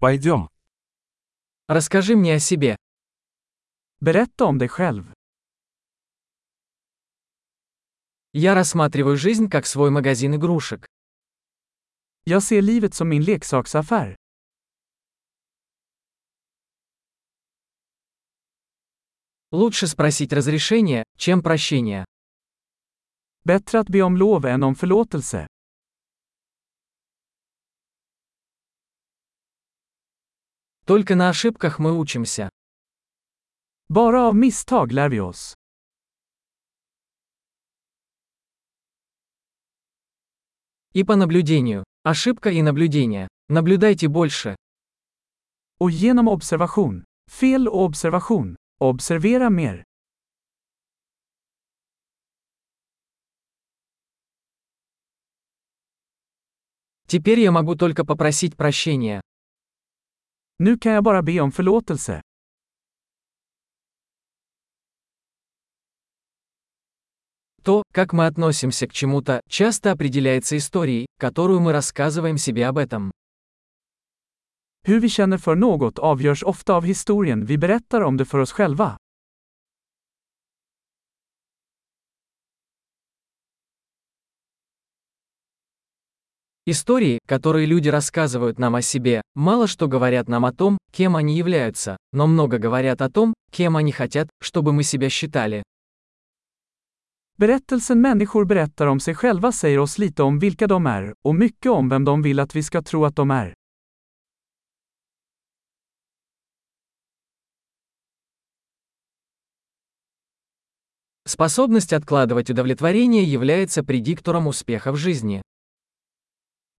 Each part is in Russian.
Пойдем. Расскажи мне о себе. Berätta om dig själv. Я рассматриваю жизнь как свой магазин игрушек. Jag ser livet som min leksaksaffär. Лучше спросить разрешение, чем прощение. Bättre att be om lov än om förlåtelse. Только на ошибках мы учимся. Bara av misstag lär vi oss. И по наблюдению. Ошибка и наблюдение. Наблюдайте больше. Och genom observation. Fel och observation. Observera mer. Теперь я могу только попросить прощения. Nu kan jag bara be om förlåtelse. То, как мы относимся к чему-то, часто определяется историей, которую мы рассказываем себе об этом. Hur vi känner för något avgörs ofta av historien vi berättar om det för oss själva. Истории, которые люди рассказывают нам о себе, мало что говорят нам о том, кем они являются, но много говорят о том, кем они хотят, чтобы мы себя считали. Berättelsen människor berättar om sig själva säger oss lite om vilka de är, och mycket om vem de vill att vi ska tro att de är. Способность откладывать удовлетворение является предиктором успеха в жизни.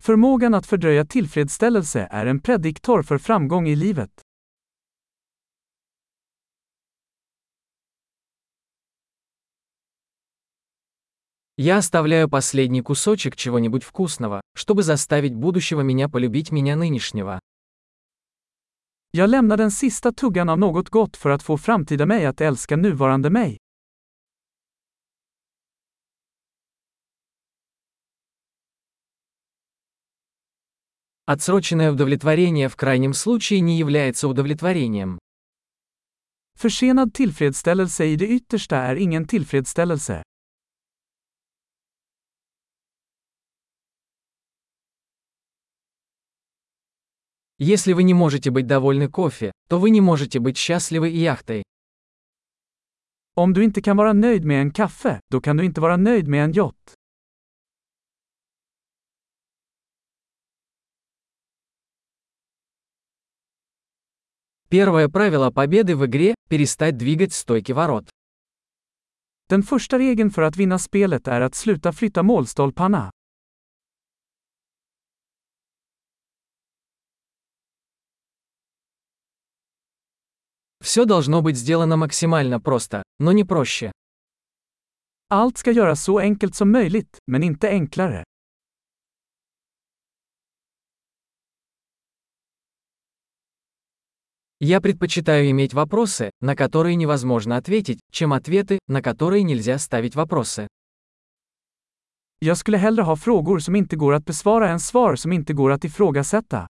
Förmågan att fördröja tillfredsställelse är en prediktor för framgång i livet. Я оставляю последний кусочек чего-нибудь вкусного, чтобы заставить будущего меня полюбить меня нынешнего. Jag lämnar den sista tuggan av något gott för att få framtida mig att älska nuvarande mig. Отсроченное удовлетворение в крайнем случае не является удовлетворением. Försenad tillfredsställelse i det yttersta är ingen tillfredsställelse. Если вы не можете быть довольны кофе, то вы не можете быть счастливы и яхтой. Om du inte kan vara nöjd med en kaffe, då kan du inte vara nöjd med en yacht. Первое правило победы в игре – перестать двигать стойки ворот. Den första regeln för att vinna spelet är att sluta flytta målstolparna. Все должно быть сделано максимально просто, но не проще. Allt ska göras så enkelt som möjligt, men inte enklare. Я предпочитаю иметь вопросы, на которые невозможно ответить, чем ответы, на которые нельзя ставить вопросы. Jag skulle hellre ha frågor som inte går att besvara än svar som inte går att ifrågasätta.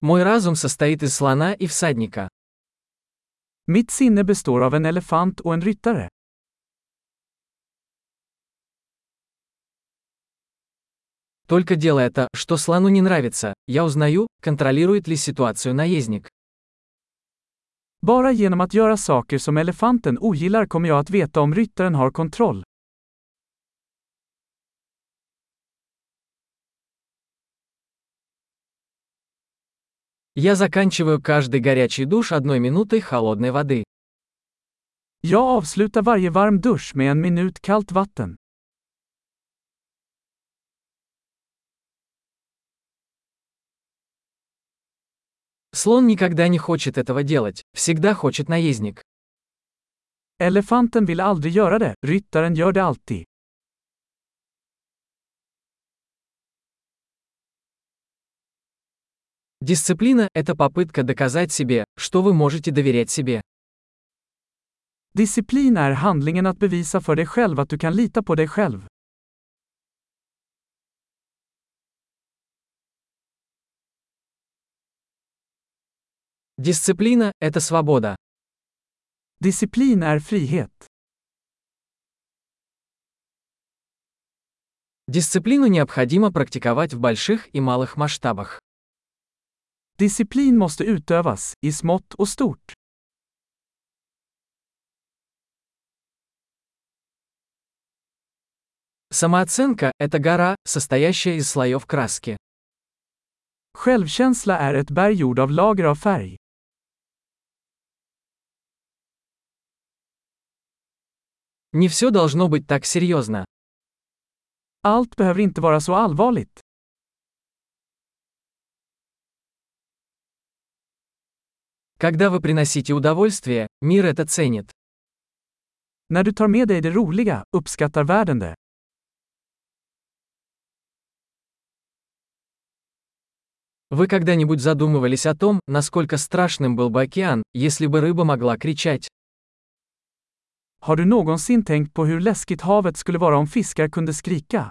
Мой разум состоит из слона и всадника. Mitt sinne består av en elefant och en ryttare. Только делая то, что слону не нравится, я узнаю, контролирует ли ситуацию наездник. Bara genom att göra saker som elefanten ogillar kommer jag att veta om ryttaren har kontroll. Я заканчиваю каждый горячий душ одной минутой холодной воды. Jag avslutar varje varm dusch med en minut kallt vatten. Слон никогда не хочет этого делать, всегда хочет наездник. Elefanten vill aldrig göra det, ryttaren gör det alltid. Дисциплина – это попытка доказать себе, что вы можете доверять себе. Disciplin är handlingen att bevisa för dig själv att du kan lita på dig själv. Дисциплина – это свобода. Disciplin är frihet. Дисциплину необходимо практиковать в больших и малых масштабах. Disciplin måste utövas, i smått och stort. Самооценка – это гора, состоящая из слоев краски. Självkänsla är ett berg gjord av lager av färg. Не все должно быть так серьезно. Allt behöver inte vara så allvarligt. Когда вы приносите удовольствие, мир это ценит. När du tar med dig det roliga, uppskattar världen det. Вы когда-нибудь задумывались о том, насколько страшным был бы океан, если бы рыба могла кричать? Har du någonsin tänkt på hur läskigt havet skulle vara om fiskar kunde skrika?